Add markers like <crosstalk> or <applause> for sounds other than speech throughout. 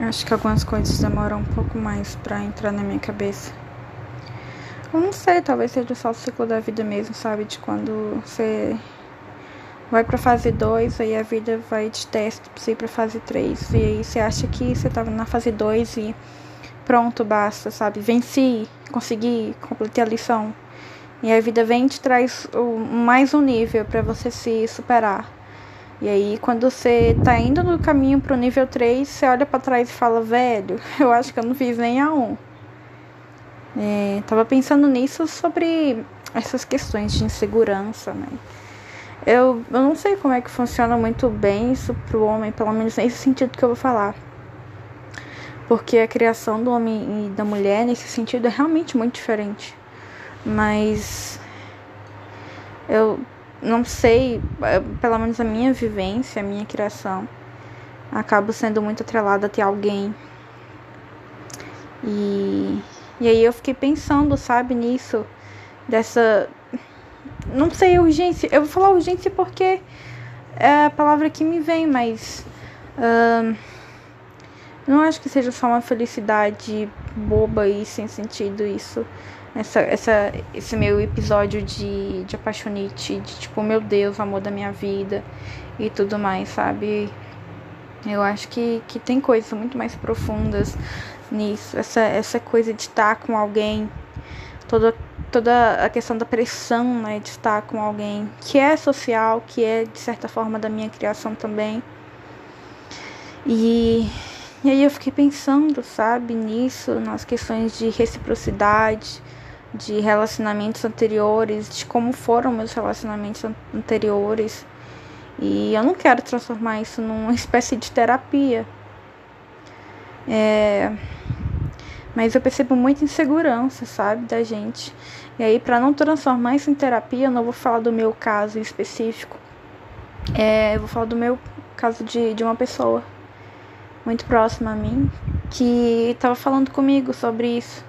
Acho que algumas coisas demoram um pouco mais para entrar na minha cabeça. Eu não sei, talvez seja só o ciclo da vida mesmo, sabe? De quando você vai pra fase 2, aí a vida vai te testa pra você ir pra fase 3. E aí você acha que você tava na fase 2 e pronto, basta, sabe? Venci, consegui, completei a lição. E a vida vem e te traz mais um nível para você se superar. E aí, quando você tá indo no caminho pro nível 3, você olha para trás e fala, velho, <laughs> eu acho que eu não fiz nem a 1. É, tava pensando nisso sobre essas questões de insegurança, né? Eu, eu não sei como é que funciona muito bem isso pro homem, pelo menos nesse sentido que eu vou falar. Porque a criação do homem e da mulher nesse sentido é realmente muito diferente. Mas eu não sei, é, pelo menos a minha vivência, a minha criação, acabo sendo muito atrelada a ter alguém. E, e aí eu fiquei pensando, sabe, nisso, dessa. Não sei, urgência. Eu vou falar urgência porque é a palavra que me vem, mas. Uh, não acho que seja só uma felicidade boba e sem sentido isso essa, essa, esse meu episódio de, de apaixonite, de tipo, meu Deus, amor da minha vida e tudo mais, sabe? Eu acho que, que tem coisas muito mais profundas nisso. Essa, essa coisa de estar com alguém, toda, toda a questão da pressão né, de estar com alguém, que é social, que é de certa forma da minha criação também. E, e aí eu fiquei pensando, sabe, nisso, nas questões de reciprocidade, de relacionamentos anteriores, de como foram meus relacionamentos anteriores. E eu não quero transformar isso numa <laughs> espécie de terapia. É... Mas eu percebo muita insegurança, sabe, da gente. E aí, para não transformar isso em terapia, eu não vou falar do meu caso específico. É, eu vou falar do meu caso de, de uma pessoa muito próxima a mim que estava falando comigo sobre isso.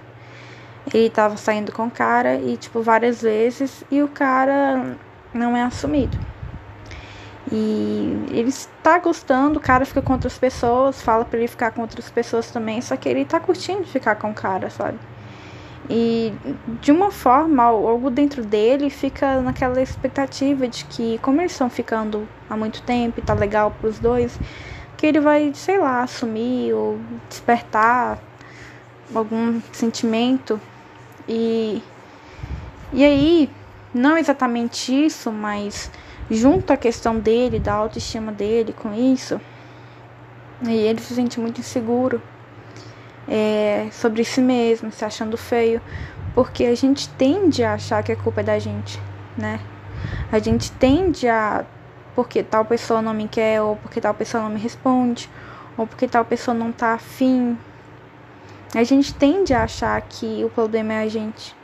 Ele tava saindo com o cara e, tipo, várias vezes e o cara não é assumido. E ele está gostando, o cara fica com outras pessoas, fala para ele ficar com outras pessoas também, só que ele tá curtindo ficar com o cara, sabe? E de uma forma, algo dentro dele fica naquela expectativa de que, como eles estão ficando há muito tempo e tá legal pros dois, que ele vai, sei lá, assumir ou despertar algum sentimento e, e aí, não exatamente isso, mas junto à questão dele, da autoestima dele com isso, e ele se sente muito inseguro é, sobre si mesmo, se achando feio, porque a gente tende a achar que a culpa é da gente, né? A gente tende a. Porque tal pessoa não me quer, ou porque tal pessoa não me responde, ou porque tal pessoa não tá afim, a gente tende a achar que o problema é a gente.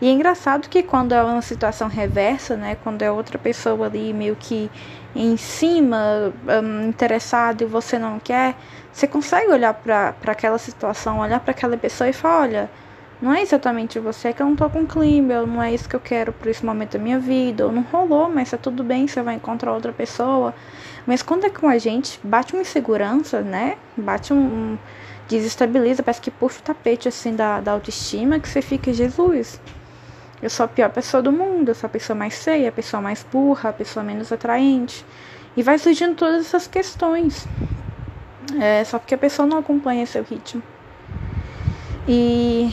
E é engraçado que quando é uma situação reversa, né, quando é outra pessoa ali meio que em cima, um, interessado e você não quer, você consegue olhar para aquela situação, olhar para aquela pessoa e falar: olha, não é exatamente você que eu não tô com clima, não é isso que eu quero por esse momento da minha vida, ou não rolou, mas tá tudo bem, você vai encontrar outra pessoa. Mas quando é com a gente, bate uma insegurança, né? Bate um, um desestabiliza, parece que puxa o tapete assim da, da autoestima, que você fica, Jesus, eu sou a pior pessoa do mundo, eu sou a pessoa mais feia, a pessoa mais burra, a pessoa menos atraente. E vai surgindo todas essas questões. É, só porque a pessoa não acompanha seu ritmo. E,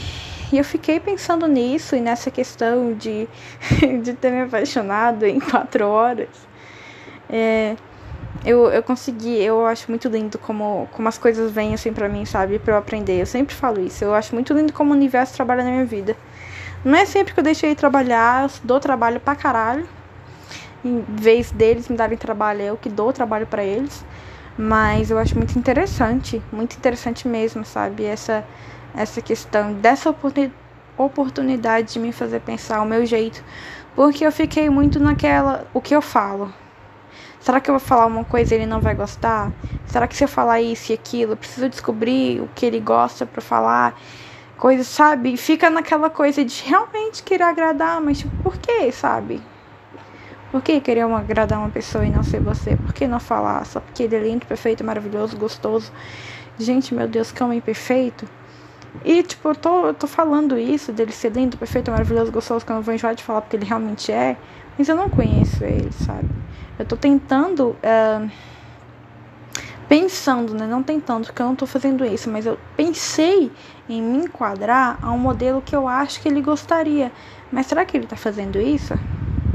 e eu fiquei pensando nisso e nessa questão de, <laughs> de ter me apaixonado em quatro horas. É, eu, eu consegui, eu acho muito lindo como, como as coisas vêm assim pra mim, sabe? Pra eu aprender. Eu sempre falo isso. Eu acho muito lindo como o universo trabalha na minha vida. Não é sempre que eu deixei de trabalhar, dou trabalho pra caralho. Em vez deles me darem trabalho, eu que dou trabalho para eles. Mas eu acho muito interessante, muito interessante mesmo, sabe? Essa, essa questão dessa oportunidade de me fazer pensar o meu jeito. Porque eu fiquei muito naquela. O que eu falo? Será que eu vou falar uma coisa e ele não vai gostar? Será que se eu falar isso e aquilo, eu preciso descobrir o que ele gosta para falar? Coisa, sabe? Fica naquela coisa de realmente querer agradar, mas tipo, por quê, sabe? Por que querer agradar uma pessoa e não ser você? Por que não falar só porque ele é lindo, perfeito, maravilhoso, gostoso? Gente, meu Deus, que homem perfeito. E, tipo, eu tô, eu tô falando isso dele ser lindo, perfeito, maravilhoso, gostoso, que eu não vou enjoar de falar porque ele realmente é, mas eu não conheço ele, sabe? Eu tô tentando. Uh, pensando, né? Não tentando, porque eu não tô fazendo isso, mas eu pensei em me enquadrar a um modelo que eu acho que ele gostaria. Mas será que ele tá fazendo isso?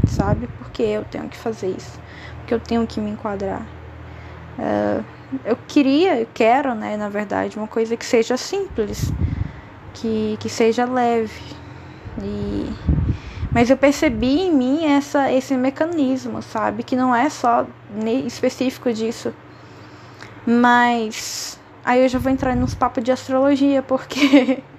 Sabe? Porque eu tenho que fazer isso. Porque eu tenho que me enquadrar. Uh, eu queria, eu quero, né, na verdade, uma coisa que seja simples, que, que seja leve. E mas eu percebi em mim essa esse mecanismo, sabe, que não é só específico disso. Mas aí eu já vou entrar nos papos de astrologia, porque <laughs>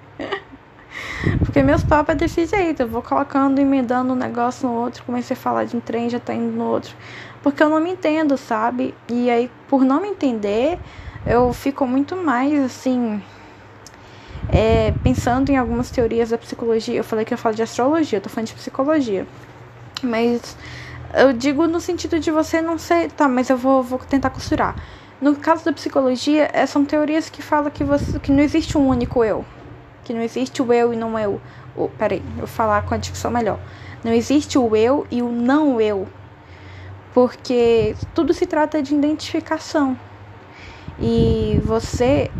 porque meus papos é desse jeito, eu vou colocando, emendando um negócio no outro, comecei a falar de um trem, já tá indo no outro porque eu não me entendo, sabe? E aí, por não me entender, eu fico muito mais assim. É, pensando em algumas teorias da psicologia. Eu falei que eu falo de astrologia, eu tô falando de psicologia. Mas eu digo no sentido de você não ser. Tá, mas eu vou, vou tentar costurar. No caso da psicologia, é, são teorias que falam que, você, que não existe um único eu. Que não existe o eu e não eu. Oh, peraí, eu vou falar com a dicção melhor. Não existe o eu e o não eu porque tudo se trata de identificação. E você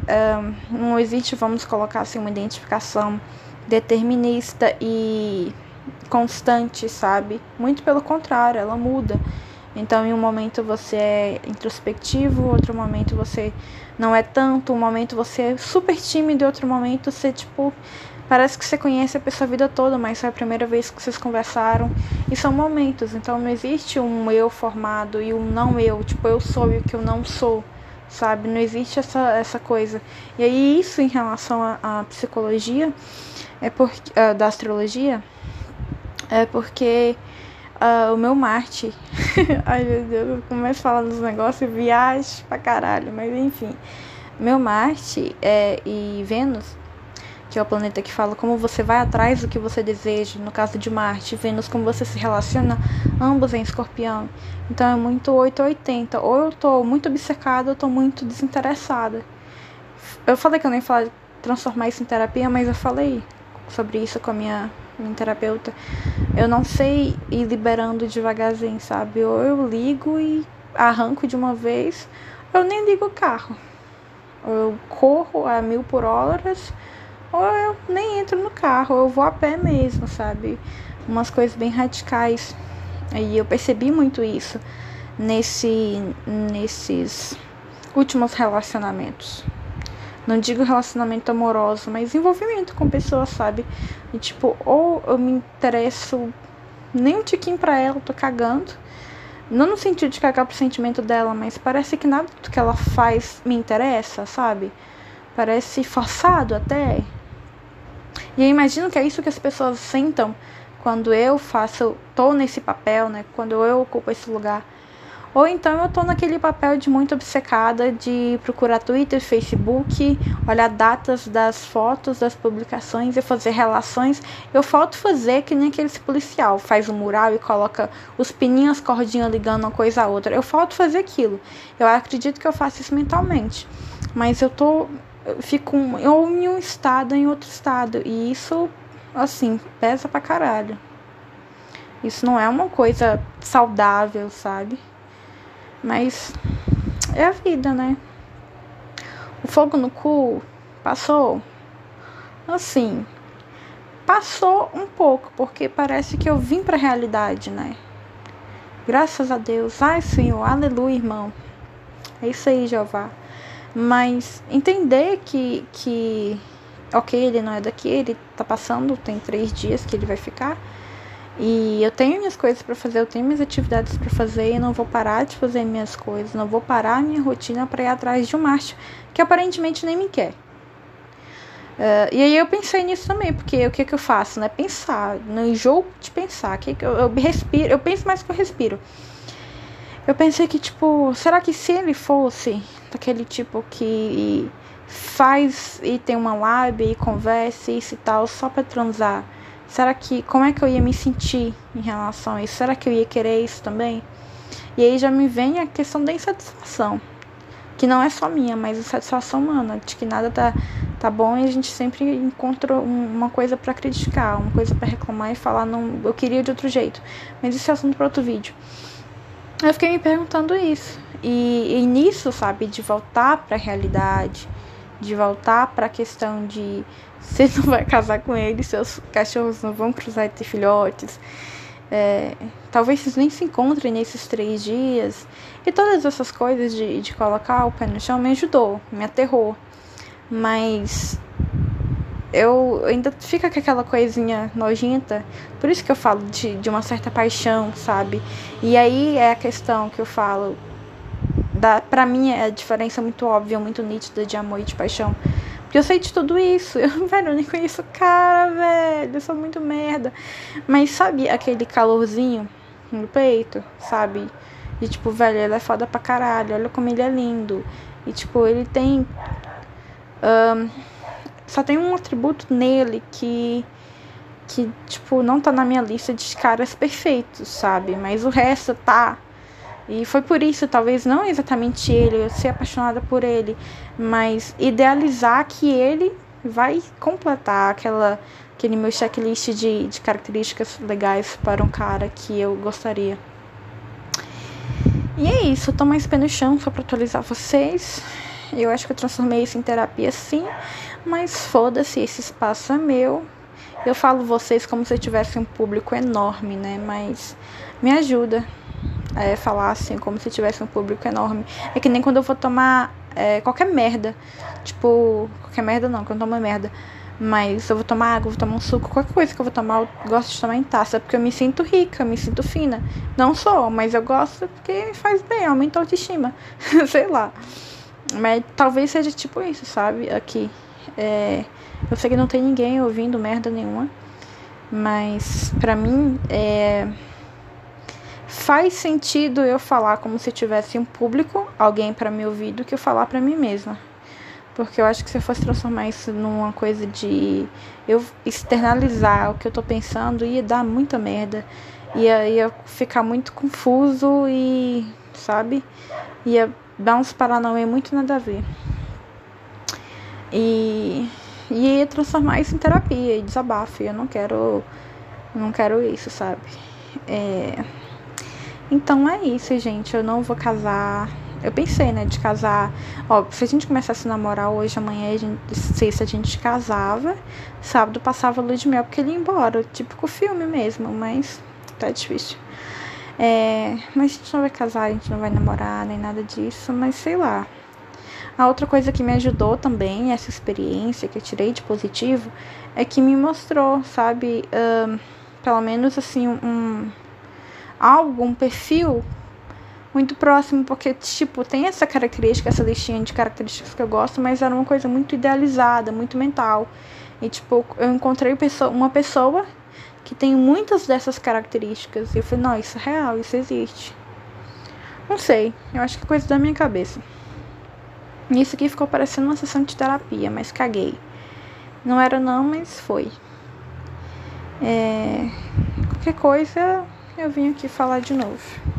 um, não existe, vamos colocar assim, uma identificação determinista e constante, sabe? Muito pelo contrário, ela muda. Então, em um momento você é introspectivo, outro momento você não é tanto, um momento você é super tímido, outro momento você, tipo, Parece que você conhece a pessoa a vida toda, mas foi a primeira vez que vocês conversaram. E são momentos, então não existe um eu formado e um não eu, tipo, eu sou e o que eu não sou, sabe? Não existe essa, essa coisa. E aí, isso em relação à psicologia, é porque, uh, da astrologia, é porque uh, o meu Marte. <laughs> Ai meu Deus, eu começo falar dos negócios e viajo pra caralho, mas enfim. Meu Marte é, e Vênus que é o planeta que fala como você vai atrás do que você deseja, no caso de Marte, Vênus, como você se relaciona, ambos em escorpião. Então é muito 880. Ou eu tô muito obcecada, ou eu tô muito desinteressada. Eu falei que eu nem de transformar isso em terapia, mas eu falei sobre isso com a minha, minha terapeuta. Eu não sei ir liberando devagarzinho, sabe? Ou eu ligo e arranco de uma vez, ou eu nem ligo o carro. Ou eu corro a mil por horas ou eu nem entro no carro, eu vou a pé mesmo, sabe? Umas coisas bem radicais. E eu percebi muito isso nesse, nesses últimos relacionamentos. Não digo relacionamento amoroso, mas envolvimento com pessoas, sabe? E tipo, ou eu me interesso nem um tiquinho pra ela, tô cagando. Não no sentido de cagar pro sentimento dela, mas parece que nada do que ela faz me interessa, sabe? Parece forçado até. E eu imagino que é isso que as pessoas sentam quando eu faço, tô nesse papel, né? Quando eu ocupo esse lugar. Ou então eu tô naquele papel de muito obcecada de procurar Twitter, Facebook, olhar datas das fotos, das publicações e fazer relações. Eu falto fazer que nem aquele policial faz um mural e coloca os pininhos, cordinha ligando uma coisa a outra. Eu falto fazer aquilo. Eu acredito que eu faço isso mentalmente. Mas eu tô fico ou em um estado em outro estado. E isso, assim, pesa pra caralho. Isso não é uma coisa saudável, sabe? Mas é a vida, né? O fogo no cu passou. Assim, passou um pouco, porque parece que eu vim pra realidade, né? Graças a Deus. Ai, Senhor, aleluia, irmão. É isso aí, Jeová. Mas entender que, que ok, ele não é daqui, ele tá passando, tem três dias que ele vai ficar. E eu tenho minhas coisas para fazer, eu tenho minhas atividades para fazer e não vou parar de fazer minhas coisas, não vou parar a minha rotina para ir atrás de um macho que aparentemente nem me quer. Uh, e aí eu pensei nisso também, porque o que, que eu faço, né? Pensar, no enjoo de pensar, que, que eu, eu respiro, eu penso mais que eu respiro. Eu pensei que, tipo, será que se ele fosse daquele tipo que faz e tem uma live e conversa isso e tal só pra transar, Será que como é que eu ia me sentir em relação a isso? Será que eu ia querer isso também? E aí já me vem a questão da insatisfação, que não é só minha, mas a satisfação humana, de que nada tá tá bom e a gente sempre encontra uma coisa para criticar, uma coisa para reclamar e falar não, eu queria de outro jeito. Mas isso é assunto para outro vídeo. Eu fiquei me perguntando isso. E, e nisso, sabe, de voltar para a realidade, de voltar para a questão de você não vai casar com ele, seus cachorros não vão cruzar e ter filhotes. É, talvez vocês nem se encontrem nesses três dias. E todas essas coisas de, de colocar o pé no chão me ajudou, me aterrou. Mas eu ainda fica com aquela coisinha nojenta. Por isso que eu falo de, de uma certa paixão, sabe? E aí é a questão que eu falo. Da, pra mim é a diferença muito óbvia, muito nítida de amor e de paixão. Porque eu sei de tudo isso. <laughs> Eu, velho, eu nem conheço o cara, velho. Eu sou muito merda. Mas sabe aquele calorzinho no peito, sabe? De tipo, velho, ele é foda pra caralho. Olha como ele é lindo. E tipo, ele tem. Um, só tem um atributo nele que. Que, tipo, não tá na minha lista de caras perfeitos, sabe? Mas o resto tá. E foi por isso, talvez não exatamente ele, eu ser apaixonada por ele, mas idealizar que ele vai completar aquela, aquele meu checklist de, de características legais para um cara que eu gostaria. E é isso, eu tô mais pé no chão só pra atualizar vocês. Eu acho que eu transformei isso em terapia sim, mas foda-se, esse espaço é meu. Eu falo vocês como se eu tivesse um público enorme, né? Mas me ajuda é, falar assim, como se tivesse um público enorme. É que nem quando eu vou tomar é, qualquer merda. Tipo, qualquer merda não, que eu não tomo merda. Mas eu vou tomar água, vou tomar um suco, qualquer coisa que eu vou tomar, eu gosto de tomar em taça, porque eu me sinto rica, eu me sinto fina. Não sou, mas eu gosto porque faz bem, aumenta a autoestima. <laughs> Sei lá. Mas talvez seja tipo isso, sabe? Aqui. É, eu sei que não tem ninguém ouvindo merda nenhuma. Mas pra mim é faz sentido eu falar como se tivesse um público, alguém para me ouvir, do que eu falar para mim mesma. Porque eu acho que se eu fosse transformar isso numa coisa de eu externalizar o que eu tô pensando, ia dar muita merda. Ia, ia ficar muito confuso e, sabe? Ia dar uns paranauê muito nada a ver. E, e ia transformar isso em terapia e desabafo. E eu não quero. Não quero isso, sabe? É então é isso, gente. Eu não vou casar. Eu pensei, né, de casar. Ó, se a gente começasse a namorar hoje, amanhã, a gente, sexta, a gente casava. Sábado passava lua de mel porque ele ia embora. Típico filme mesmo, mas tá difícil. É, mas a gente não vai casar, a gente não vai namorar, nem nada disso, mas sei lá. A outra coisa que me ajudou também, essa experiência que eu tirei de positivo, é que me mostrou, sabe, pelo menos assim, um algo, um perfil muito próximo, porque, tipo, tem essa característica, essa listinha de características que eu gosto, mas era uma coisa muito idealizada, muito mental. E, tipo, eu encontrei uma pessoa que tem muitas dessas características. E eu falei, não, isso é real, isso existe. Não sei, eu acho que é coisa da minha cabeça. E isso aqui ficou parecendo uma sessão de terapia, mas caguei. Não era não, mas foi. É... Qualquer coisa, eu vim aqui falar de novo.